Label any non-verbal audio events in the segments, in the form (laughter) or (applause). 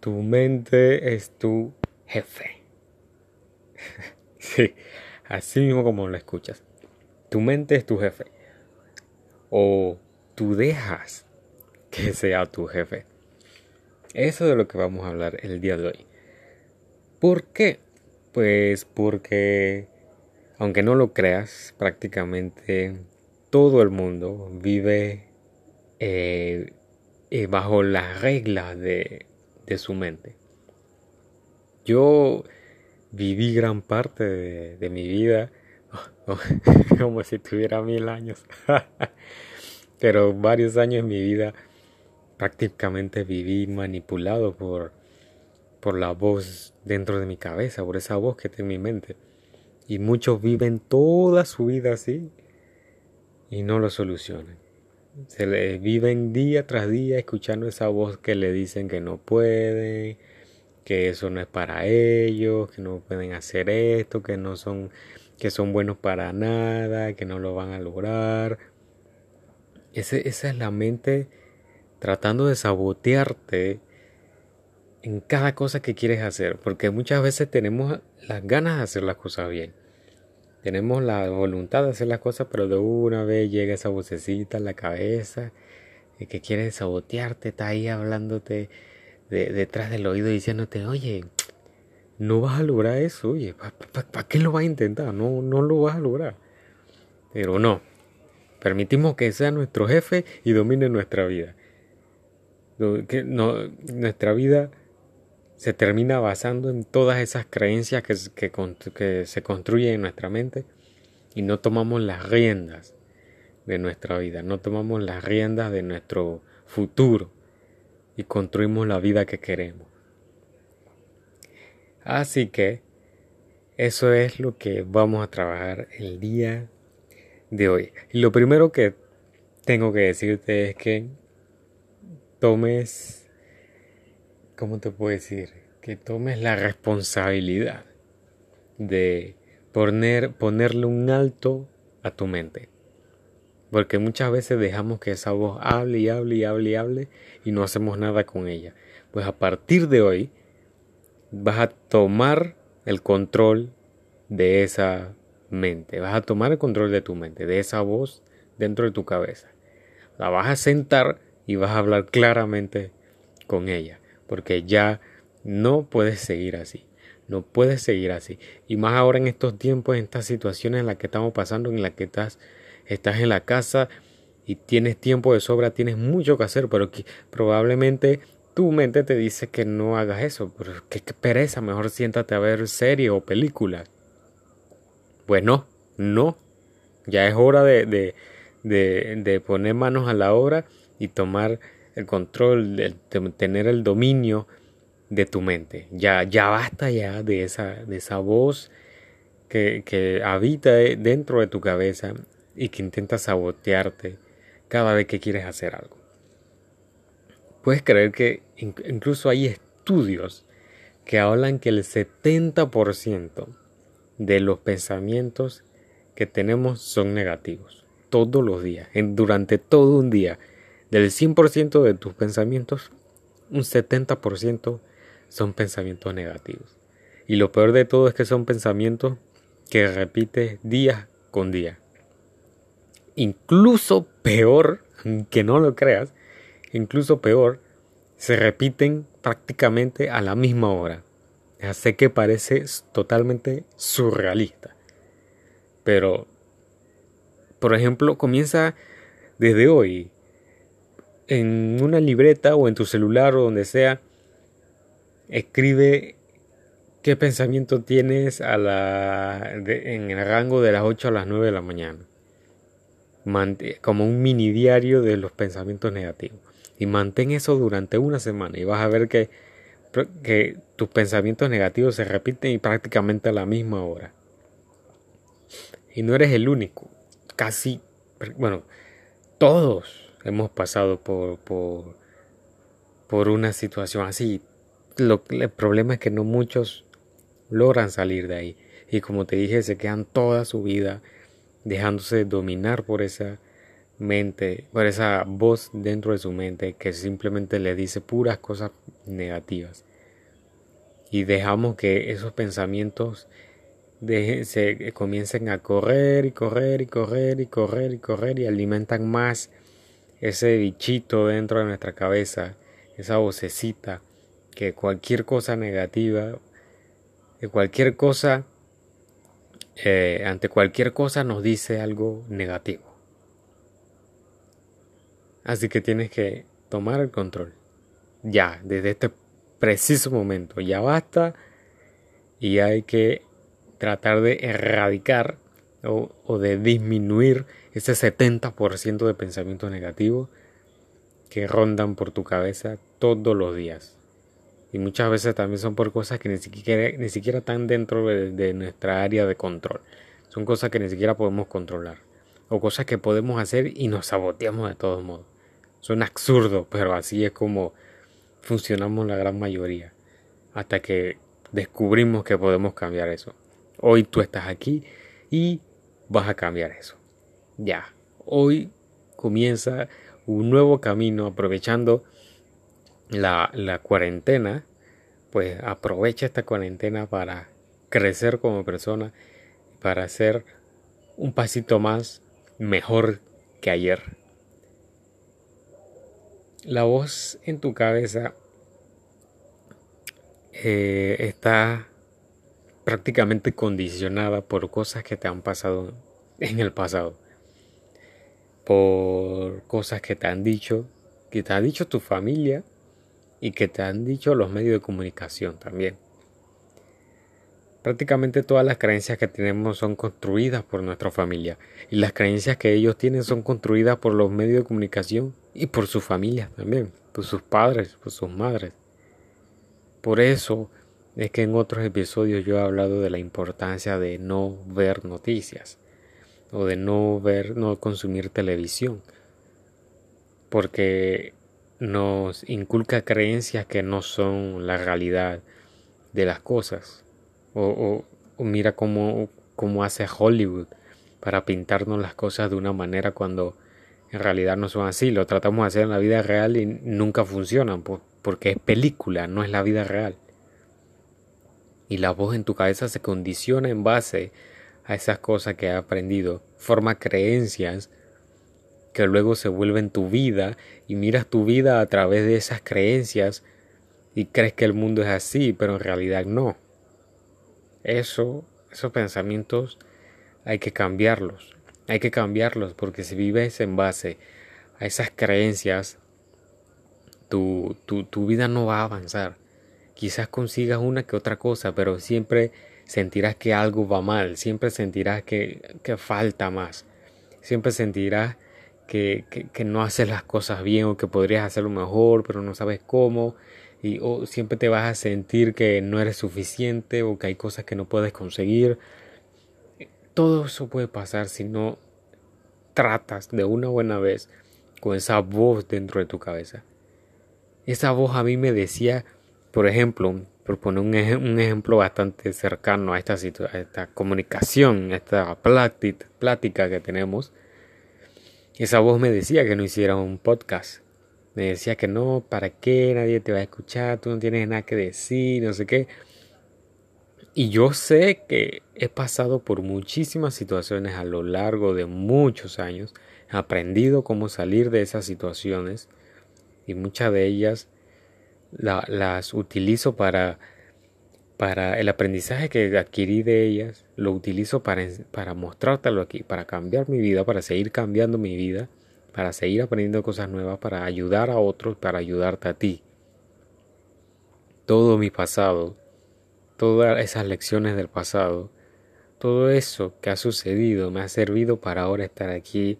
Tu mente es tu jefe. (laughs) sí, así mismo como lo escuchas. Tu mente es tu jefe. O tú dejas que sea tu jefe. Eso es de lo que vamos a hablar el día de hoy. ¿Por qué? Pues porque, aunque no lo creas, prácticamente todo el mundo vive eh, eh, bajo las reglas de, su mente. Yo viví gran parte de, mi vida (laughs) como si tuviera mil años, (laughs) pero varios años en mi vida prácticamente viví manipulado por, por la voz dentro de mi cabeza, por esa voz que está en mi mente. Y muchos viven toda su vida así y no lo solucionan. Se le viven día tras día escuchando esa voz que le dicen que no pueden, que eso no es para ellos, que no pueden hacer esto, que no son que son buenos para nada, que no lo van a lograr. esa es la mente tratando de sabotearte en cada cosa que quieres hacer, porque muchas veces tenemos las ganas de hacer las cosas bien. Tenemos la voluntad de hacer las cosas, pero de una vez llega esa vocecita en la cabeza que quiere sabotearte, está ahí hablándote detrás del oído diciéndote, oye, no vas a lograr eso, oye, ¿para qué lo vas a intentar? No, no lo vas a lograr. Pero no, permitimos que sea nuestro jefe y domine nuestra vida. Nuestra vida se termina basando en todas esas creencias que, que, se construyen en nuestra mente y no tomamos las riendas de nuestra vida, no tomamos las riendas de nuestro futuro y construimos la vida que queremos. Así que eso es lo que vamos a trabajar el día de hoy. Y lo primero que tengo que decirte es que tomes ¿cómo te puedo decir? Que tomes la responsabilidad de poner, ponerle un alto a tu mente. Porque muchas veces dejamos que esa voz hable y hable y hable y hable y no hacemos nada con ella. Pues a partir de hoy vas a tomar el control de esa mente. Vas a tomar el control de tu mente, de esa voz dentro de tu cabeza. La vas a sentar y vas a hablar claramente con ella porque ya no puedes seguir así. No puedes seguir así. Y más ahora en estos tiempos, en estas situaciones en las que estamos pasando, en las que estás, estás en la casa y tienes tiempo de sobra, tienes mucho que hacer, pero probablemente tu mente te dice que no hagas eso. Pero qué, pereza, mejor siéntate a ver series o películas. Pues no, no. Ya es hora de, de, de poner manos a la obra y tomar el control, de tener el dominio de tu mente. Ya, ya basta ya de esa, de esa voz que, que habita dentro de tu cabeza y que intenta sabotearte cada vez que quieres hacer algo. Puedes creer que incluso hay estudios que hablan que el 70% de los pensamientos que tenemos son negativos todos los días, durante todo un día. Del 100% de tus pensamientos, un 70% son pensamientos negativos. Y lo peor de todo es que son pensamientos que repites día con día. Incluso peor, (laughs) que no lo creas, incluso peor, se repiten prácticamente a la misma hora. Sé que parece totalmente surrealista. Pero, por ejemplo, comienza desde hoy en una libreta o en tu celular o donde sea, escribe qué pensamiento tienes a la, en el rango de las 8 a las 9 de la mañana. como un mini diario de los pensamientos negativos. Y mantén eso durante una semana y vas a ver que, que tus pensamientos negativos se repiten y prácticamente a la misma hora. Y no eres el único. Casi, bueno, todos hemos pasado por, por, una situación así. Lo, el problema es que no muchos logran salir de ahí. Y como te dije, se quedan toda su vida dejándose dominar por esa mente, por esa voz dentro de su mente que simplemente le dice puras cosas negativas. y dejamos que esos pensamientos se comiencen a correr y correr y correr y correr y correr y alimentan más ese bichito dentro de nuestra cabeza, esa vocecita, que cualquier cosa negativa, que cualquier cosa, eh, ante cualquier cosa nos dice algo negativo. Así que tienes que tomar el control. Ya, desde este preciso momento, ya basta y hay que tratar de erradicar o, de disminuir ese 70% de pensamientos negativos que rondan por tu cabeza todos los días. Y muchas veces también son por cosas que ni siquiera, ni siquiera están dentro de, nuestra área de control. Son cosas que ni siquiera podemos controlar. O cosas que podemos hacer y nos saboteamos de todos modos. Son absurdos, pero así es como funcionamos la gran mayoría. Hasta que descubrimos que podemos cambiar eso. Hoy tú estás aquí y vas a cambiar eso. Ya, hoy comienza un nuevo camino aprovechando la, la cuarentena. Pues aprovecha esta cuarentena para crecer como persona, para ser un pasito más mejor que ayer. La voz en tu cabeza eh, está prácticamente condicionada por cosas que te han pasado en el pasado, por cosas que te han dicho, que te ha dicho tu familia y que te han dicho los medios de comunicación también. Prácticamente todas las creencias que tenemos son construidas por nuestra familia y las creencias que ellos tienen son construidas por los medios de comunicación y por sus familias también, por sus padres, por sus madres. Por eso es que en otros episodios yo he hablado de la importancia de no ver noticias o de no ver, no consumir televisión, porque nos inculca creencias que no son la realidad de las cosas. O, mira cómo, cómo hace Hollywood para pintarnos las cosas de una manera cuando en realidad no son así. Lo tratamos de hacer en la vida real y nunca funcionan porque es película, no es la vida real y la voz en tu cabeza se condiciona en base a esas cosas que has aprendido, forma creencias que luego se vuelven tu vida y miras tu vida a través de esas creencias y crees que el mundo es así, pero en realidad no. Eso, esos pensamientos hay que cambiarlos. Hay que cambiarlos porque si vives en base a esas creencias, tu, tu, tu vida no va a avanzar. Quizás consigas una que otra cosa, pero siempre sentirás que algo va mal, siempre sentirás que, falta más, siempre sentirás que, no haces las cosas bien o que podrías hacerlo mejor, pero no sabes cómo, y o siempre te vas a sentir que no eres suficiente o que hay cosas que no puedes conseguir. Todo eso puede pasar si no tratas de una buena vez con esa voz dentro de tu cabeza. Esa voz a mí me decía por ejemplo, por poner un, ejemplo bastante cercano a esta, a esta comunicación, a esta plática que tenemos, esa voz me decía que no hiciera un podcast. Me decía que no, ¿para qué? Nadie te va a escuchar, tú no tienes nada que decir, no sé qué. Y yo sé que he pasado por muchísimas situaciones a lo largo de muchos años, he aprendido cómo salir de esas situaciones y muchas de ellas las utilizo para, para el aprendizaje que adquirí de ellas, lo utilizo para, para mostrártelo aquí, para cambiar mi vida, para seguir cambiando mi vida, para seguir aprendiendo cosas nuevas, para ayudar a otros, para ayudarte a ti. Todo mi pasado, todas esas lecciones del pasado, todo eso que ha sucedido me ha servido para ahora estar aquí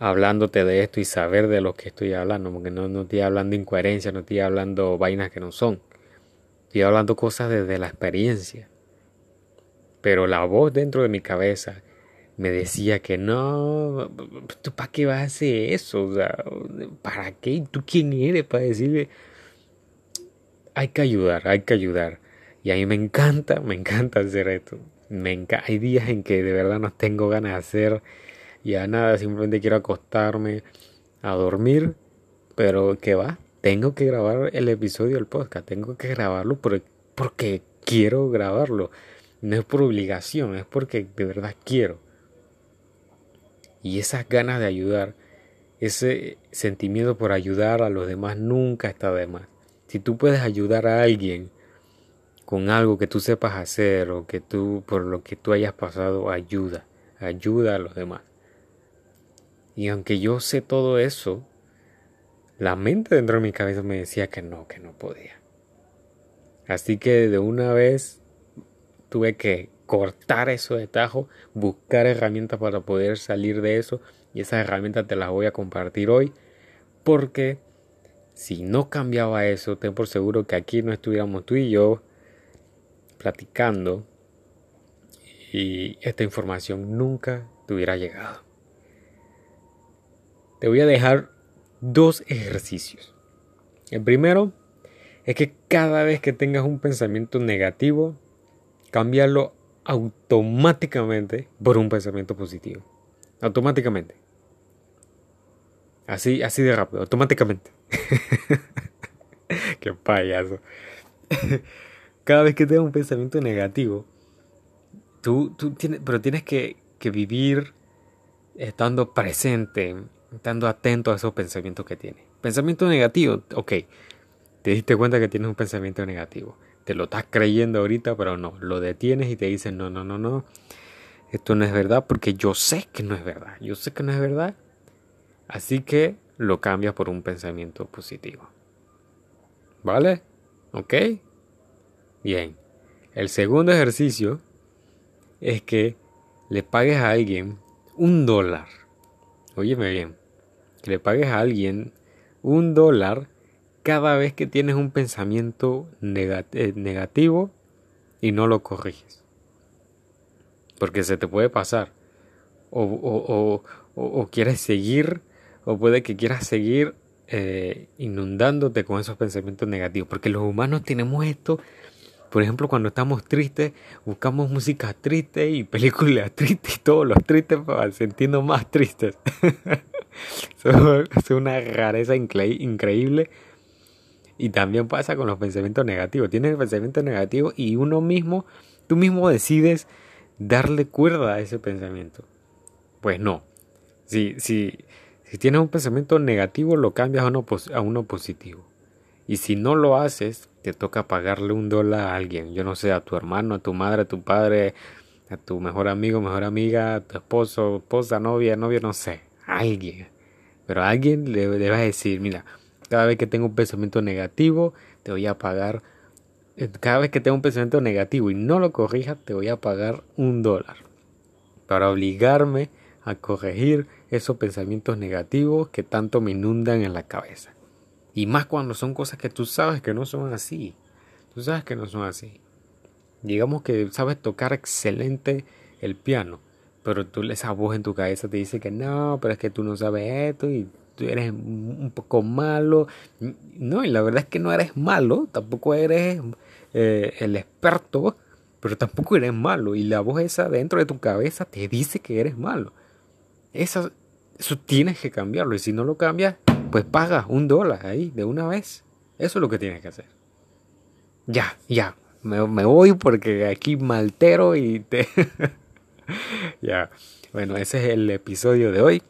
hablándote de esto y saber de lo que estoy hablando, porque no, no estoy hablando incoherencia, no estoy hablando vainas que no son. Estoy hablando cosas desde la experiencia. Pero la voz dentro de mi cabeza me decía que no, ¿tú para qué vas a hacer eso? O sea, ¿para qué? ¿Tú quién eres para decirle? Hay que ayudar, hay que ayudar. Y a mí me encanta, me encanta hacer esto. Me hay días en que de verdad no tengo ganas de hacer ya nada, simplemente quiero acostarme a dormir, pero ¿qué va? Tengo que grabar el episodio del podcast, tengo que grabarlo porque porque quiero grabarlo. No es por obligación, es porque de verdad quiero. Y esas ganas de ayudar, ese sentimiento por ayudar a los demás nunca está de más. Si tú puedes ayudar a alguien con algo que tú sepas hacer o que tú por lo que tú hayas pasado, ayuda, ayuda a los demás. Y aunque yo sé todo eso, la mente dentro de mi cabeza me decía que no, que no podía. Así que de una vez tuve que cortar eso de tajo, buscar herramientas para poder salir de eso y esas herramientas te las voy a compartir hoy porque si no cambiaba eso, ten por seguro que aquí no estuviéramos tú y yo platicando y esta información nunca te hubiera llegado. Te voy a dejar dos ejercicios. El primero es que cada vez que tengas un pensamiento negativo, cambiarlo automáticamente por un pensamiento positivo. Automáticamente. Así, así de rápido, automáticamente. (laughs) Qué payaso. (laughs) cada vez que tengas un pensamiento negativo, tú, tú tienes, pero tienes que, que vivir estando presente, estando atento a esos pensamientos que tienes. Pensamiento negativo, ok, te diste cuenta que tienes un pensamiento negativo. Te lo estás creyendo ahorita, pero no. Lo detienes y te dices, no, no, no, no. Esto no es verdad porque yo sé que no es verdad. Yo sé que no es verdad. Así que lo cambias por un pensamiento positivo. ¿Vale? ¿Ok? Bien. El segundo ejercicio es que le pagues a alguien un dólar. Óyeme bien. Que le pagues a alguien un dólar cada vez que tienes un pensamiento eh, negativo y no lo corriges. Porque se te puede pasar. O, o, quieres seguir, o puede que quieras seguir eh, inundándote con esos pensamientos negativos. Porque los humanos tenemos esto. Por ejemplo, cuando estamos tristes, buscamos música triste y películas (laughs) tristes y todos los tristes para sentirnos más tristes. (laughs) (laughs) es una rareza increíble y también pasa con los pensamientos negativos. Tienes el pensamiento negativo y uno mismo, tú mismo decides darle cuerda a ese pensamiento. Pues no. Si, si, si tienes un pensamiento negativo, lo cambias a uno, a uno positivo. Y si no lo haces, te toca pagarle un dólar a alguien. Yo no sé, a tu hermano, a tu madre, a tu padre, a tu mejor amigo, mejor amiga, a tu esposo, esposa, novia, novio, no sé. Alguien. Pero a alguien le, le a decir, mira, cada vez que tengo un pensamiento negativo, te voy a pagar. Eh, cada vez que tengo un pensamiento negativo y no lo corrijas, te voy a pagar un dólar. Para obligarme a corregir esos pensamientos negativos que tanto me inundan en la cabeza. Y más cuando son cosas que tú sabes que no son así. Tú sabes que no son así. Digamos que sabes tocar excelente el piano, pero tú esa voz en tu cabeza te dice que no, pero es que tú no sabes esto y eres un poco malo. No, y la verdad es que no eres malo, tampoco eres eh, el experto, pero tampoco eres malo. Y la voz esa dentro de tu cabeza te dice que eres malo. Eso, eso tienes que cambiarlo. Y si no lo cambias, pues pagas un dólar ahí de una vez. Eso es lo que tienes que hacer. Ya, ya. Me, me voy porque aquí maltero y te... (laughs) (laughs) ya. Bueno, ese es el episodio de hoy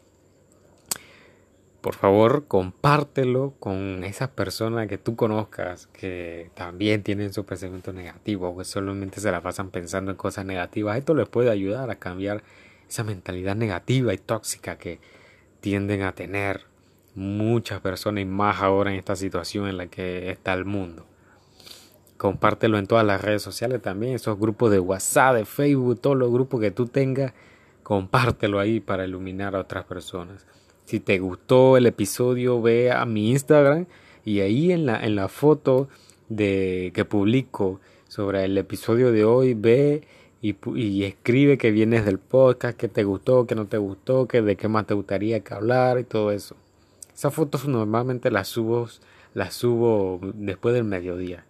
por favor compártelo con esas personas que tú conozcas que también tienen su pensamiento negativo que solamente se la pasan pensando en cosas negativas. Esto les puede ayudar a cambiar esa mentalidad negativa y tóxica que tienden a tener muchas personas y más ahora en esta situación en la que está el mundo. Compártelo en todas las redes sociales también, esos grupos de WhatsApp, de Facebook, todos los grupos que tú tengas, compártelo ahí para iluminar a otras personas. Si te gustó el episodio, ve a mi Instagram y ahí en la, en la foto de, que publico sobre el episodio de hoy, ve y, y, escribe que vienes del podcast, que te gustó, que no te gustó, que de qué más te gustaría que hablar y todo eso. Esas fotos normalmente las subo, las subo después del mediodía.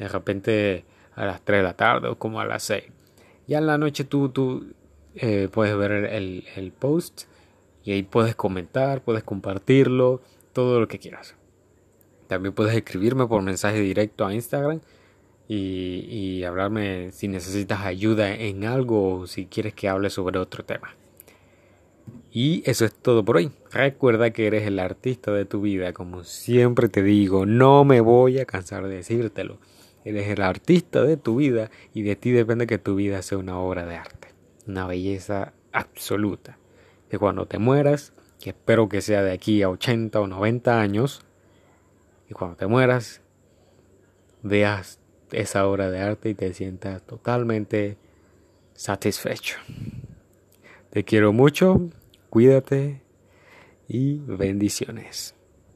De repente a las 3 de la tarde o como a las 6. Ya en la noche tú, tú eh, puedes ver el, el post y ahí puedes comentar, puedes compartirlo, todo lo que quieras. También puedes escribirme por mensaje directo a Instagram y, hablarme si necesitas ayuda en algo o si quieres que hable sobre otro tema. Y eso es todo por hoy. Recuerda que eres el artista de tu vida, como siempre te digo, no me voy a cansar de decírtelo. Eres el artista de tu vida y de ti depende que tu vida sea una obra de arte, una belleza absoluta. Que cuando te mueras, que espero que sea de aquí a 80 o 90 años, y cuando te mueras, veas esa obra de arte y te sientas totalmente satisfecho. Te quiero mucho, cuídate y bendiciones.